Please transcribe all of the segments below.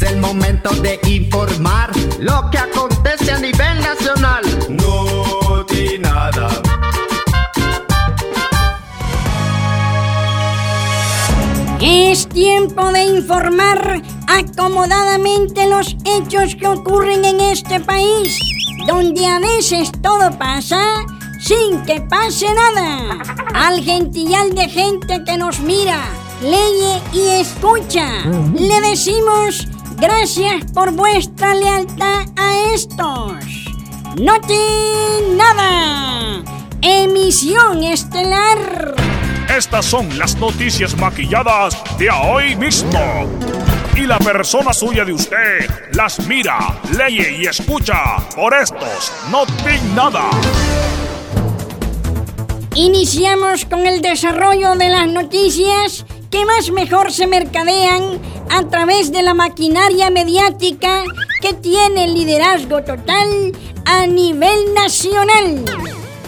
Es el momento de informar lo que acontece a nivel nacional. No di nada. Es tiempo de informar acomodadamente los hechos que ocurren en este país, donde a veces todo pasa sin que pase nada. Al gentilal de gente que nos mira, lee y escucha, le decimos gracias por vuestra lealtad a estos. No nada. Emisión estelar. Estas son las noticias maquilladas de hoy mismo. Y la persona suya de usted las mira, lee y escucha por estos. No nada. Iniciamos con el desarrollo de las noticias que más mejor se mercadean a través de la maquinaria mediática que tiene liderazgo total a nivel nacional.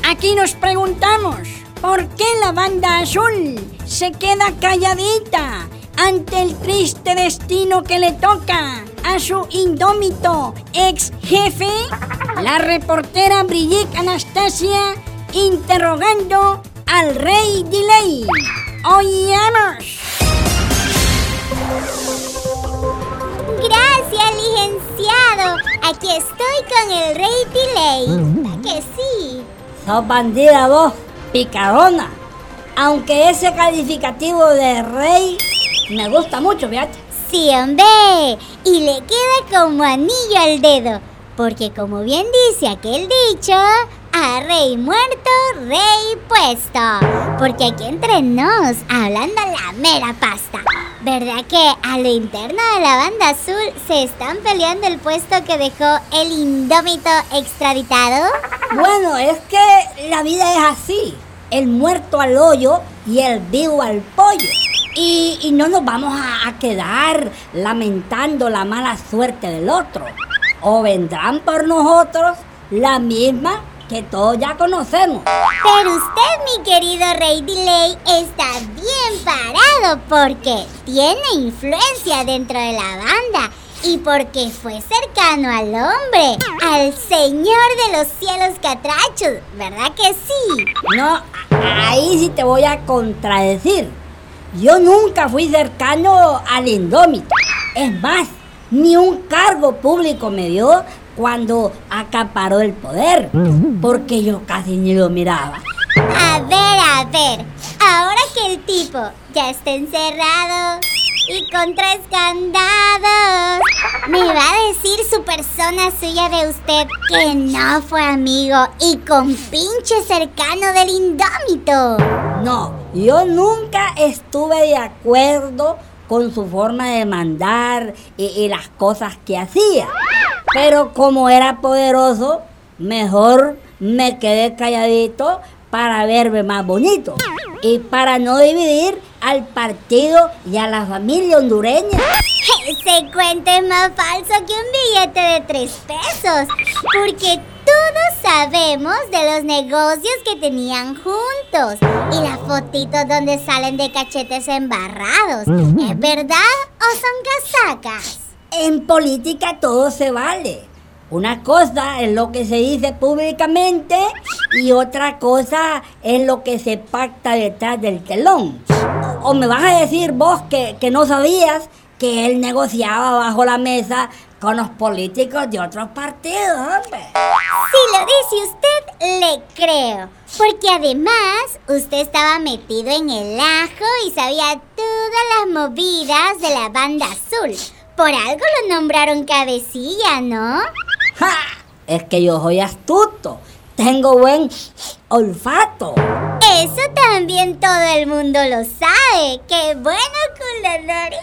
Aquí nos preguntamos, ¿por qué la banda azul se queda calladita ante el triste destino que le toca a su indómito ex jefe? La reportera Brigitte Anastasia interrogando al rey Delay. ¡Oigamos! Gracias, licenciado. Aquí estoy con el rey Delay. que sí? Sos bandida vos, picarona. Aunque ese calificativo de rey me gusta mucho, fíjate. Sí, hombre. Y le queda como anillo al dedo. Porque como bien dice aquel dicho, a rey muerto, rey puesto. Porque aquí entre nos, hablando la mera pasta, ¿verdad que a lo interno de la banda azul se están peleando el puesto que dejó el indómito extraditado? Bueno, es que la vida es así. El muerto al hoyo y el vivo al pollo. Y, no nos vamos a quedar lamentando la mala suerte del otro. O vendrán por nosotros la misma que todos ya conocemos. Pero usted, mi querido Rey Delay, está bien parado porque tiene influencia dentro de la banda y porque fue cercano al hombre, al señor de los cielos catrachos, ¿verdad que sí? No, ahí sí te voy a contradecir. Yo nunca fui cercano al indómito. Es más, ni un cargo público me dio cuando acaparó el poder, porque yo casi ni lo miraba. A ver, a ver, ahora que el tipo ya está encerrado y con tres candados, me va a decir su persona suya de usted que no fue amigo y con pinche cercano del indómito. No, yo nunca estuve de acuerdo con su forma de mandar y, y las cosas que hacía. Pero como era poderoso, mejor me quedé calladito para verme más bonito y para no dividir al partido y a la familia hondureña. Ese cuento es más falso que un billete de tres pesos, porque todos sabemos de los negocios que tenían juntos y las fotitos donde salen de cachetes embarrados. ¿Es verdad o son casacas? En política todo se vale. Una cosa es lo que se dice públicamente y otra cosa es lo que se pacta detrás del telón. O me vas a decir vos que, que no sabías que él negociaba bajo la mesa con los políticos de otros partidos, hombre. Si lo dice usted, le creo. Porque además, usted estaba metido en el ajo y sabía todas las movidas de la banda azul. Por algo lo nombraron cabecilla, ¿no? ¡Ja! Es que yo soy astuto. Tengo buen olfato. Eso también todo el mundo lo sabe. ¡Qué bueno con la nariz!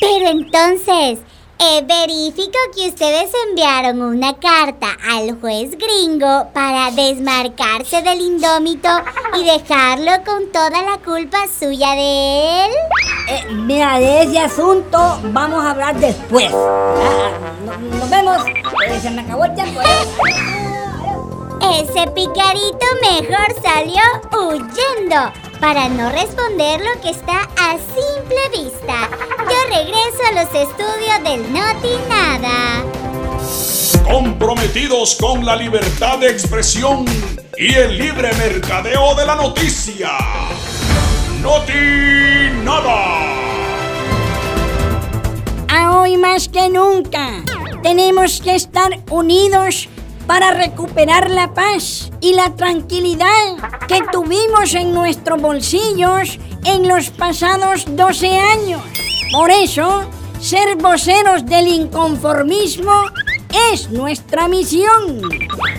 Pero entonces, eh, verifico que ustedes enviaron una carta al juez gringo para desmarcarse del indómito y dejarlo con toda la culpa suya de él. Eh, mira, de ese asunto vamos a hablar después. Ah, nos, vemos. Eh, se me acabó el tiempo. Ese picarito mejor salió huyendo para no responder lo que está a simple vista. Regreso a los estudios del Noti Nada. Comprometidos con la libertad de expresión y el libre mercadeo de la noticia. Noti Nada. A hoy más que nunca tenemos que estar unidos para recuperar la paz y la tranquilidad que tuvimos en nuestros bolsillos en los pasados 12 años. Por eso, ser voceros del inconformismo es nuestra misión.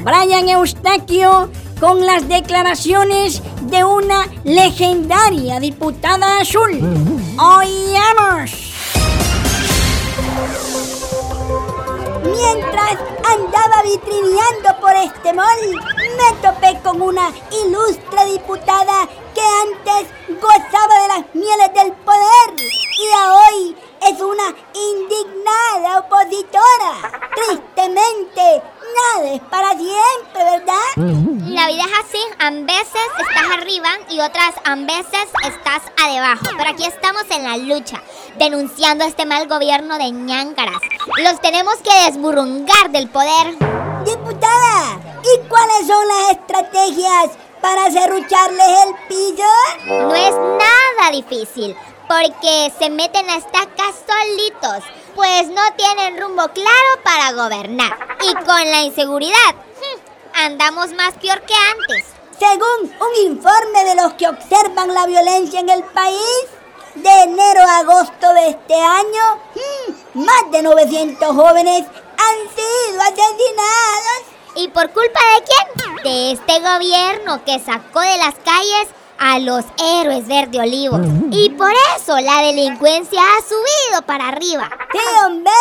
Brian Eustaquio con las declaraciones de una legendaria diputada azul. Oigamos. Mientras andaba vitrineando por este mall, me topé con una ilustre diputada que antes gozaba de las mieles del poder y a hoy es una indignada opositora. Tristemente, nada es para siempre, ¿verdad? La vida es así, a veces estás arriba y otras a veces estás abajo. Pero aquí estamos en la lucha, denunciando este mal gobierno de ñáncaras. Los tenemos que desburrungar del poder. Diputada, ¿y cuáles son las estrategias para cerrucharles el piso? No es nada difícil, porque se meten a estacas solitos, pues no tienen rumbo claro para gobernar. Y con la inseguridad, hmm, andamos más peor que antes. Según un informe de los que observan la violencia en el país, de enero a agosto de este año, hmm, más de 900 jóvenes han sido asesinados. ¿Y por culpa de quién? De este gobierno que sacó de las calles a los héroes verde olivo. Y por eso la delincuencia ha subido para arriba. Sí, hombre,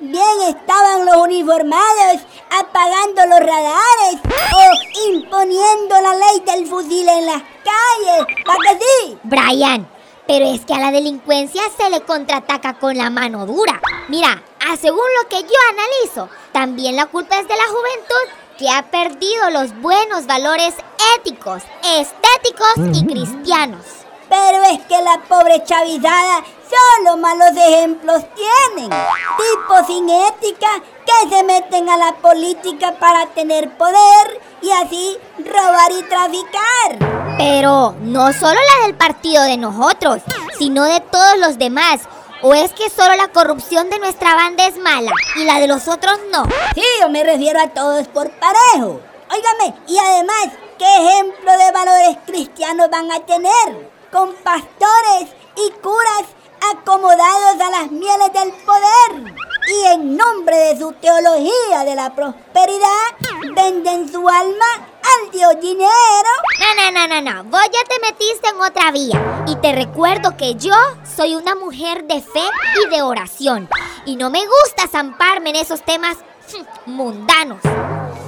bien estaban los uniformados apagando los radares o imponiendo la ley del fusil en las calles. ¿Para que sí? Brian, pero es que a la delincuencia se le contraataca con la mano dura. Mira, a según lo que yo analizo, también la culpa es de la juventud que ha perdido los buenos valores éticos, estéticos y cristianos. Pero es que la pobre chavizada solo malos ejemplos tienen. Tipos sin ética que se meten a la política para tener poder y así robar y traficar. Pero no solo la del partido de nosotros, sino de todos los demás. ¿O es que solo la corrupción de nuestra banda es mala y la de los otros no? Sí, yo me refiero a todos por parejo. Óigame, y además, ¿qué ejemplo de valores cristianos van a tener? Con pastores y curas acomodados a las mieles del poder. Y en nombre de su teología de la prosperidad, venden su alma al dios dinero. No, no, no, no, no. Vos ya te metiste en otra vía. Y te recuerdo que yo soy una mujer de fe y de oración. Y no me gusta zamparme en esos temas hm, mundanos.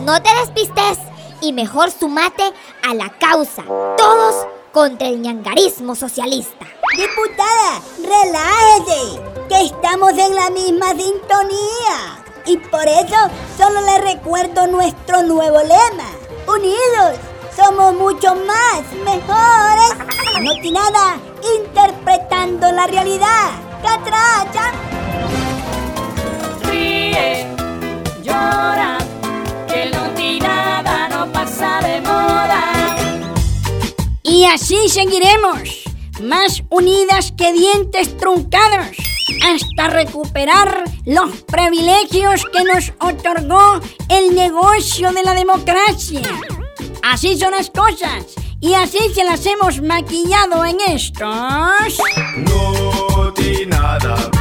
No te despistes y mejor sumate a la causa. Todos contra el ñangarismo socialista. Diputada, relájese, que estamos en la misma sintonía. Y por eso solo le recuerdo nuestro nuevo lema. Unidos, somos mucho más mejores. No tiene nada, interpretando la realidad. Catracha. Ríe, llora, que no tiene nada, no pasa de moda. Y así seguiremos, más unidas que dientes truncados, hasta recuperar los privilegios que nos otorgó el negocio de la democracia. Así son las cosas. Y así se las hemos maquillado en estos. No, ti nada.